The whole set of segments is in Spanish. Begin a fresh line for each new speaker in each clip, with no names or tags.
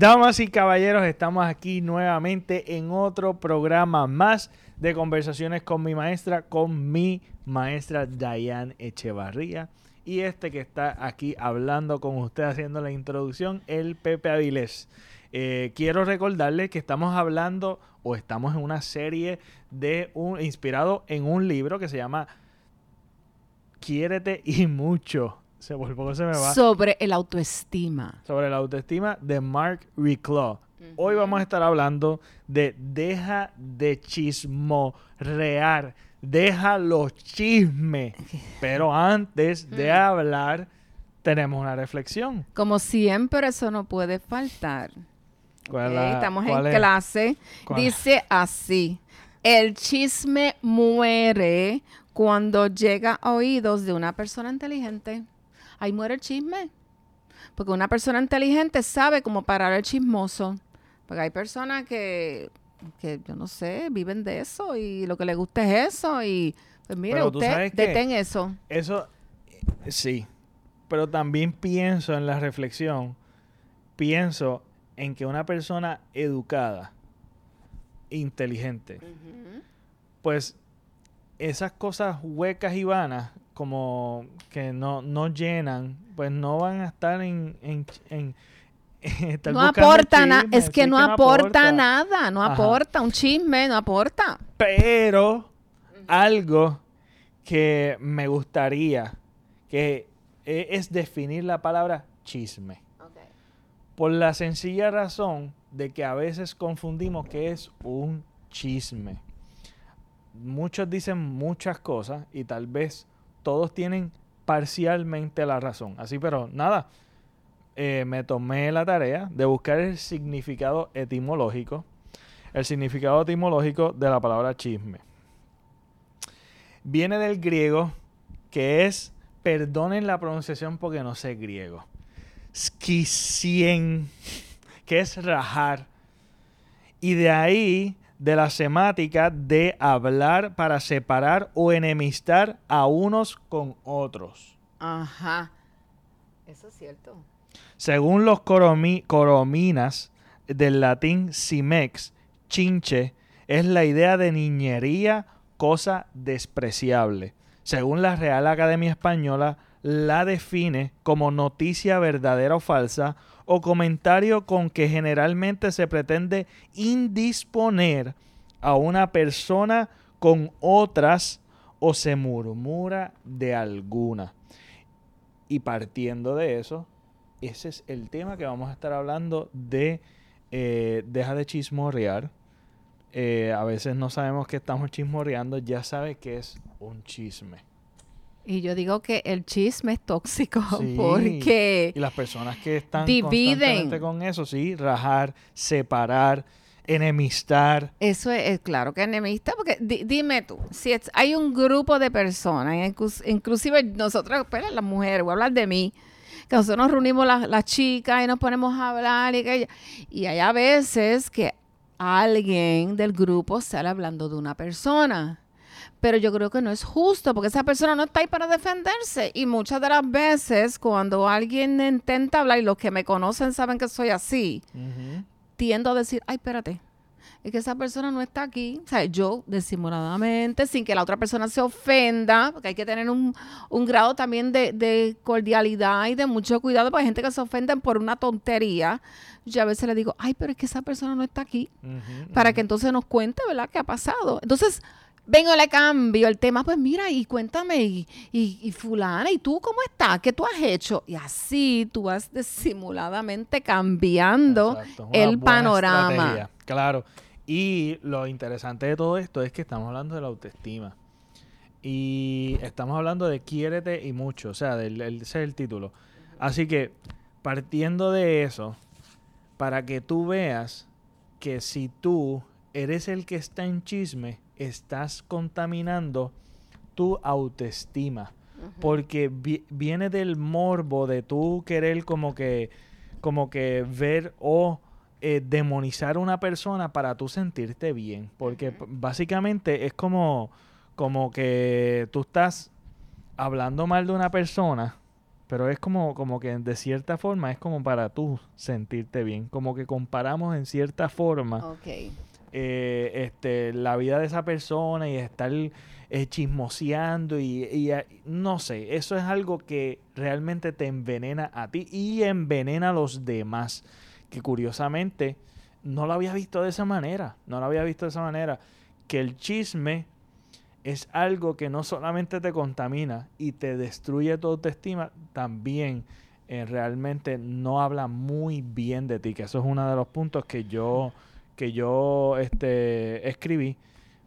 Damas y caballeros, estamos aquí nuevamente en otro programa más de conversaciones con mi maestra, con mi maestra Diane Echevarría. Y este que está aquí hablando con usted, haciendo la introducción, el Pepe Avilés. Eh, quiero recordarle que estamos hablando o estamos en una serie de un inspirado en un libro que se llama Quiérete y mucho. Se me va.
Sobre el autoestima.
Sobre la autoestima de Mark Reclaw. Hoy vamos a estar hablando de deja de chismorrear, deja los chismes. Pero antes de hablar, tenemos una reflexión.
Como siempre, eso no puede faltar. estamos en clase. Dice así, el chisme muere cuando llega a oídos de una persona inteligente. Ahí muere el chisme. Porque una persona inteligente sabe cómo parar el chismoso. Porque hay personas que, que yo no sé, viven de eso y lo que les gusta es eso. Y pues mire, usted detén eso.
Eso, sí. Pero también pienso en la reflexión, pienso en que una persona educada, inteligente, pues esas cosas huecas y vanas, como que no, no llenan, pues no van a estar en... en,
no aporta nada, es que, no, aporta, nada, no aporta, un chisme no aporta.
Pero algo que me gustaría que e, es definir la palabra chisme. Por la sencilla razón de que a veces confundimos que es un chisme. Muchos dicen muchas cosas y tal vez todos tienen parcialmente la razón. Así, pero nada, eh, me tomé la tarea de buscar el significado etimológico, el significado etimológico de la palabra chisme. Viene del griego que es, perdonen la pronunciación porque no sé griego, skisien, que es rajar. Y de ahí de la semática de hablar para separar o enemistar a unos con otros.
Ajá. Eso es cierto.
Según los corominas del latín simex, chinche es la idea de niñería, cosa despreciable. Según la Real Academia Española, la define como noticia verdadera o falsa o comentario con que generalmente se pretende indisponer a una persona con otras o se murmura de alguna. Y partiendo de eso, ese es el tema que vamos a estar hablando de eh, deja de chismorrear. Eh, a veces no sabemos que estamos chismorreando, ya sabe que es un chisme.
Y yo digo que el chisme es tóxico porque...
Y las personas que están dividen. con eso, sí, rajar, separar, enemistar.
Eso es, claro que enemista, porque dime tú, si hay un grupo de personas, inclusive nosotros, pues, las mujeres, voy a hablar de mí, que nosotros nos reunimos las, chicas y nos ponemos a hablar y, que, y hay a veces que alguien del grupo sale hablando de una persona pero yo creo que no es justo porque esa persona no está ahí para defenderse y muchas de las veces cuando alguien intenta hablar y los que me conocen saben que soy así, tiendo a decir, ay, espérate, es que esa persona no está aquí. O sea, yo disimuladamente, sin que la otra persona se ofenda, porque hay que tener un, grado también de, cordialidad y de mucho cuidado, porque hay gente que se ofenden por una tontería. Yo a veces le digo, ay, pero es que esa persona no está aquí, para que entonces nos cuente, ¿verdad?, qué ha pasado. Entonces, vengo, le cambio el tema, pues mira, y cuéntame, y, y, fulana, ¿y tú cómo estás? ¿Qué tú has hecho? Y así tú vas disimuladamente cambiando el panorama.
Claro. Y lo interesante de todo esto es que estamos hablando de la autoestima. Y estamos hablando de quiérete y mucho, o sea, del, ese es el título. Así que, partiendo de eso, para que tú veas que si tú eres el que está en chisme, estás contaminando tu autoestima. Porque viene del morbo de tú querer como que, como que ver o eh, demonizar a una persona para tú sentirte bien. Porque básicamente es como, como que tú estás hablando mal de una persona pero es como, como que de cierta forma es como para tú sentirte bien. Como que comparamos en cierta forma. Eh, este, la vida de esa persona y estar eh, chismoseando y, eh, no sé, eso es algo que realmente te envenena a ti y envenena a los demás. Que curiosamente no lo había visto de esa manera, no lo había visto de esa manera. Que el chisme es algo que no solamente te contamina y te destruye tu autoestima, también eh, realmente no habla muy bien de ti, que eso es uno de los puntos que yo que yo este, escribí,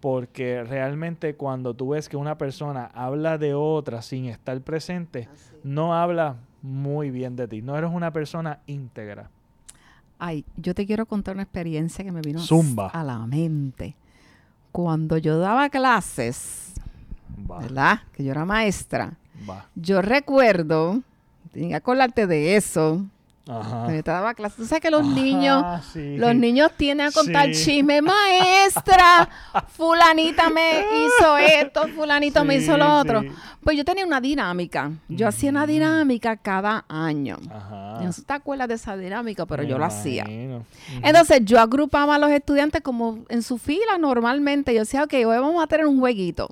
porque realmente cuando tú ves que una persona habla de otra sin estar presente, no habla muy bien de ti, no eres una persona íntegra.
Ay, yo te quiero contar una experiencia que me vino
Zumba.
a la mente. Cuando yo daba clases,
Va,
¿verdad? Que yo era maestra.
va.
Yo recuerdo, tenía que acordarte de eso,
Ajá.
yo te daba clases. Tú sabes que los niños,
sí.
los niños tienden a contar
Sí.
chisme, maestra, fulanita me hizo esto, fulanito me hizo lo otro. Pues yo tenía una dinámica. Yo hacía una dinámica cada año.
Ajá.
No sé si te acuerdas de esa dinámica, pero
Me
yo lo hacía.
imagino.
Entonces yo agrupaba a los estudiantes como en su fila normalmente. Yo decía, ok, hoy vamos a tener un jueguito.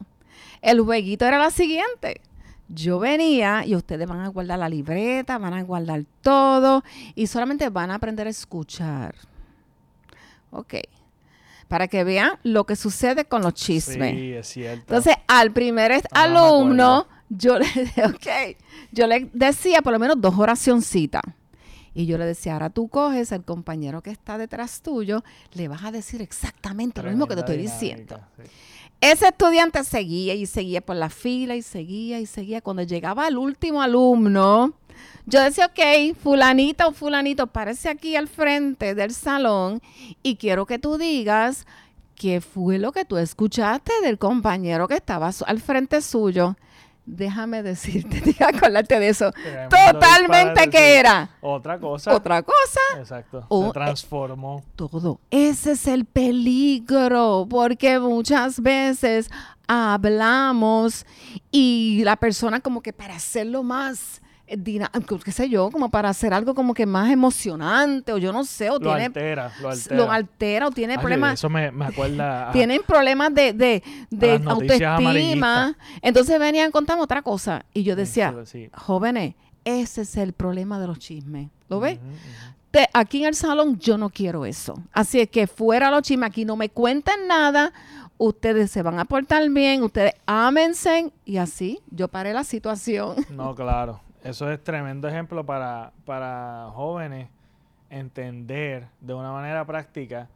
El jueguito era la siguiente. Yo venía y ustedes van a guardar la libreta, van a guardar todo y solamente van a aprender a escuchar. Ok. Para que vean lo que sucede con los chismes.
Sí, es cierto.
Entonces, al primer
Ah,
alumno, yo le, ok, yo le decía por lo menos dos oracioncitas. Y yo le decía, ahora tú coges al compañero que está detrás tuyo, le vas a decir exactamente lo mismo que te estoy diciendo.
sí.
Ese estudiante seguía y seguía por la fila y seguía y seguía. Cuando llegaba el último alumno, yo decía, ok, fulanita o fulanito, parece aquí al frente del salón y quiero que tú digas qué fue lo que tú escuchaste del compañero que estaba al frente suyo. Déjame decirte, diga, acordarte de eso. Totalmente que era
Otra cosa.
otra cosa.
Exacto.
O-
Se transformó.
todo. Ese es el peligro, porque muchas veces hablamos y la persona como que para hacerlo más qué sé yo, como para hacer algo como que más emocionante o yo no sé, o
Lo
tiene
altera, lo altera.
lo altera o tiene
Ay,
problemas
Eso me, me acuerda. a-
tienen problemas de, de, de autoestima. Entonces venían contando otra cosa y yo decía,
sí.
jóvenes, ese es el problema de los chismes. ¿Lo ves? Te- aquí en el salón yo no quiero eso. Así es que fuera los chismes, aquí no me cuenten nada. Ustedes se van a portar bien, ustedes ámense y así yo paré la situación.
No, claro. Eso es tremendo ejemplo para, para jóvenes entender de una manera práctica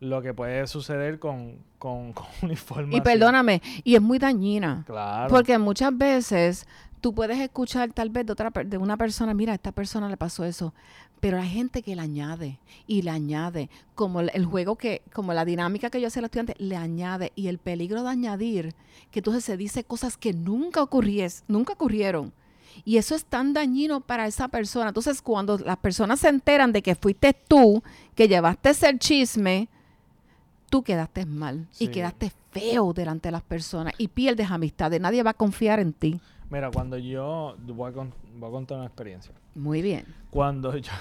lo que puede suceder con, con, con una información.
Y perdóname, y es muy dañina.
Claro.
Porque muchas veces tú puedes escuchar tal vez de otra de una persona, mira, a esta persona le pasó eso, pero hay gente que le añade y le añade, como el, el juego que, como la dinámica que yo hacía a los estudiantes, le añade y el peligro de añadir, que entonces se dice cosas que nunca ocurries, nunca ocurrieron. Y eso es tan dañino para esa persona. Entonces, cuando las personas se enteran de que fuiste tú que llevaste ese chisme, tú quedaste mal y quedaste feo delante de las personas y pierdes amistades. Nadie va a confiar en ti.
Mira, cuando yo voy a, con- voy a contar una experiencia.
Muy bien.
Cuando yo,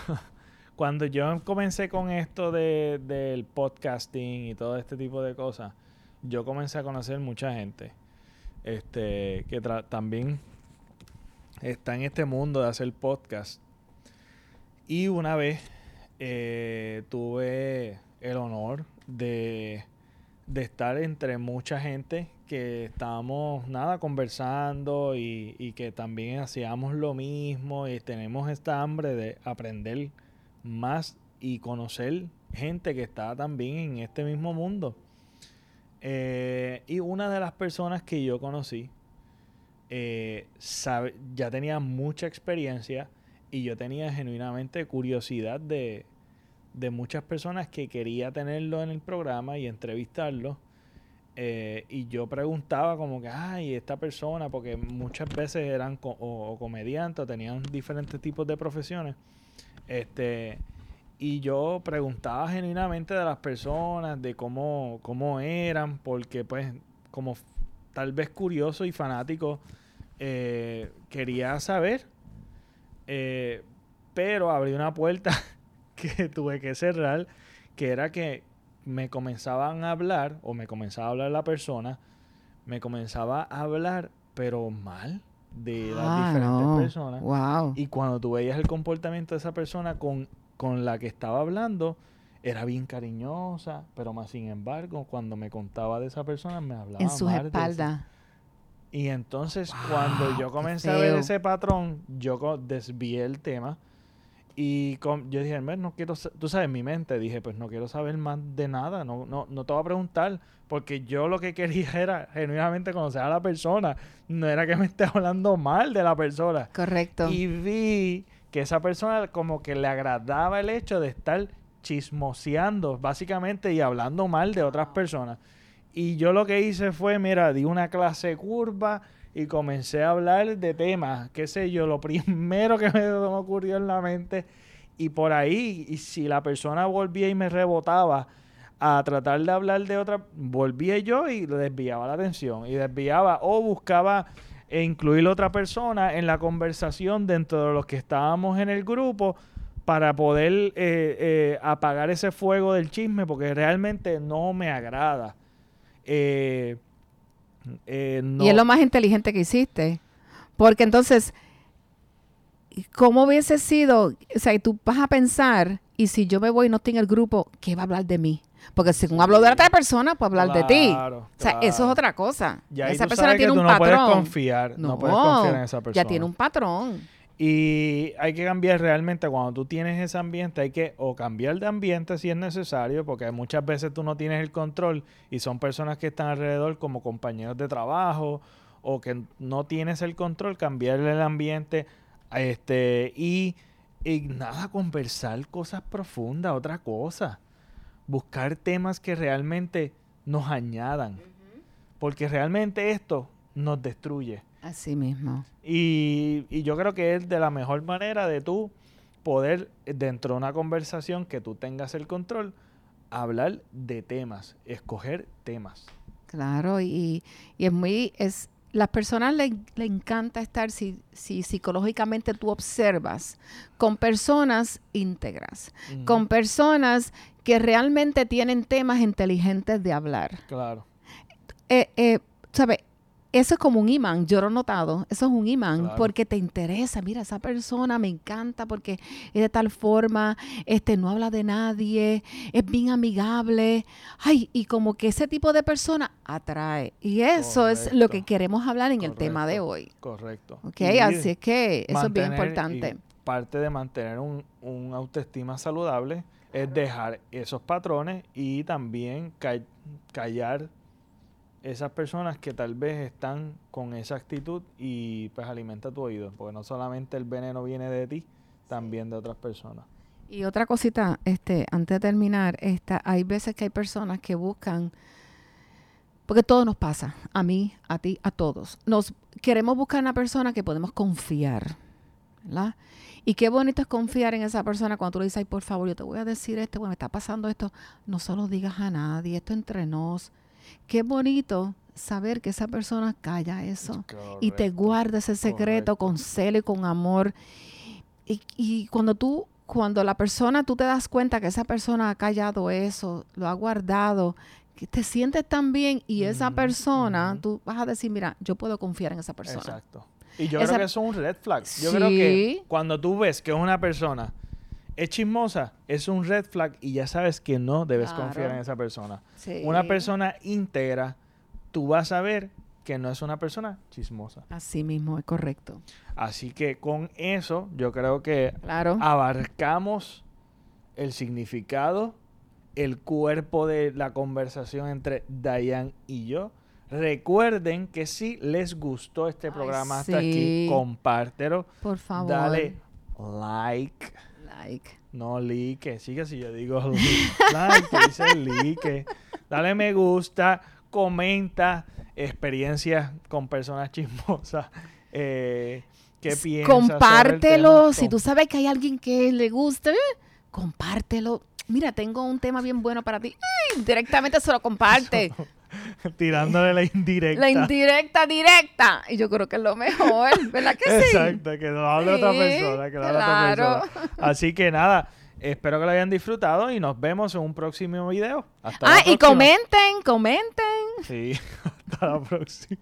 cuando yo comencé con esto de, del podcasting y todo este tipo de cosas, yo comencé a conocer mucha gente este, que tra- también está en este mundo de hacer podcast. Y una vez eh, tuve el honor de, de estar entre mucha gente que estábamos, nada, conversando y, y que también hacíamos lo mismo y tenemos esta hambre de aprender más y conocer gente que está también en este mismo mundo. Eh, y una de las personas que yo conocí eh, sabe- ya tenía mucha experiencia y yo tenía genuinamente curiosidad de, de muchas personas que quería tenerlo en el programa y entrevistarlo. Eh, y yo preguntaba como que, ay, esta persona, porque muchas veces eran o, o comediantes o tenían diferentes tipos de profesiones. Este, y yo preguntaba genuinamente de las personas, de cómo, cómo eran, porque pues como tal vez curioso y fanático, eh, quería saber Eh, pero abrí una puerta que tuve que cerrar, que era que me comenzaban a hablar, o me comenzaba a hablar la persona, me comenzaba a hablar, pero mal, de las
Ah,
diferentes
no.
personas.
Wow.
Y cuando tú veías el comportamiento de esa persona con, con la que estaba hablando, era bien cariñosa, pero más sin embargo, cuando me contaba de esa persona, me hablaba
En sus espaldas.
Y entonces,
Wow,
cuando yo comencé a ver ese patrón, yo desvié el tema. Y yo dije, "Mer, no quiero, sa-", tú sabes, en mi mente dije, pues no quiero saber más de nada, no, no, no te voy a preguntar, porque yo lo que quería era genuinamente conocer a la persona, no era que me esté hablando mal de la persona.
Correcto.
Y vi que esa persona como que le agradaba el hecho de estar chismoseando, básicamente, y hablando mal de otras personas. Y yo lo que hice fue, mira, di una clase curva y comencé a hablar de temas, qué sé yo, lo primero que me ocurrió en la mente. Y por ahí, y si la persona volvía y me rebotaba a tratar de hablar de otra, volvía yo y le desviaba la atención. Y desviaba o buscaba e incluir otra persona en la conversación dentro de los que estábamos en el grupo para poder eh, eh, apagar ese fuego del chisme porque realmente no me agrada. Eh, eh, no-
Y es lo más inteligente que hiciste. Porque entonces, ¿cómo hubiese sido? O sea, y tú vas a pensar, y si yo me voy y no estoy en el grupo, ¿qué va a hablar de mí? Porque si hablo de otra persona, pues hablar de ti.
Claro,
O sea, eso es otra cosa.
Ya
esa persona tiene un
no puedes
patrón.
no, puedes confiar en esa persona.
ya tiene un patrón.
Y hay que cambiar realmente cuando tú tienes ese ambiente, hay que o cambiar de ambiente si es necesario, porque muchas veces tú no tienes el control y son personas que están alrededor como compañeros de trabajo o que no tienes el control, cambiarle el ambiente este y, y nada, conversar cosas profundas, otra cosa. Buscar temas que realmente nos añadan, porque realmente esto nos destruye.
Así mismo.
Y, y yo creo que es de la mejor manera de tú poder, dentro de una conversación que tú tengas el control, hablar de temas, escoger temas.
Claro, y, y es muy, es, las personas le, le encanta estar, si, si psicológicamente tú observas, con personas íntegras, con personas que realmente tienen temas inteligentes de hablar.
Claro,
Eh, eh, ¿sabe? Eso es como un imán, yo lo he notado, eso es un imán,
Claro.
porque te interesa, mira, esa persona me encanta porque es de tal forma, este, no habla de nadie, es bien amigable, ay, y como que ese tipo de persona atrae, y eso es lo que queremos hablar en el tema de hoy,
correcto.
¿ok?
Y
Así es que eso es bien importante.
parte de mantener un, un autoestima saludable es dejar esos patrones y también ca- callar esas personas que tal vez están con esa actitud y pues alimenta tu oído, porque no solamente el veneno viene de ti, también de otras personas.
Y otra cosita, este, antes de terminar, esta, hay veces que hay personas que buscan, porque todo nos pasa, a mí, a ti, a todos. Nos queremos buscar una persona que podemos confiar, ¿verdad? Y qué bonito es confiar en esa persona cuando tú le dices, ay, por favor, yo te voy a decir esto, bueno, me está pasando esto, no se lo digas a nadie, esto entre nos. Qué bonito saber que esa persona calla eso y te guarda ese secreto
correcto.
con celo y con amor. Y, y cuando tú, cuando la persona, tú te das cuenta que esa persona ha callado eso, lo ha guardado, que te sientes tan bien y esa persona, tú vas a decir, mira, yo puedo confiar en esa persona.
Exacto. Y yo
Esa-
creo que eso es un red flag. Yo creo que
Sí.
cuando tú ves que una persona es chismosa, es un red flag y ya sabes que no debes confiar en esa persona.
Sí.
Una persona íntegra, tú vas a ver que no es una persona chismosa.
Así mismo, es correcto.
Así que con eso yo creo que
Claro.
abarcamos el significado, el cuerpo de la conversación entre Diane y yo. Recuerden que si les gustó este
Ay,
programa hasta aquí, compártelo,
Por favor.
dale like,
Like.
no like, sigue si yo digo like, tú dices like, dale me gusta, comenta experiencias con personas chismosas, eh, qué piensas sobre el
Compártelo. Si tú sabes que hay alguien que le gusta, eh, compártelo. Mira, tengo un tema bien bueno para ti. Ay, directamente se lo comparte.
Tirándole la indirecta.
La indirecta directa. Y yo creo que es lo mejor, ¿verdad que sí?
Exacto, que lo hable otra persona, que lo hable
claro.
otra persona. Así que nada, espero que lo hayan disfrutado y nos vemos en un próximo video. Hasta la
Ah, y
próxima.
comenten, comenten.
Sí, hasta la próxima.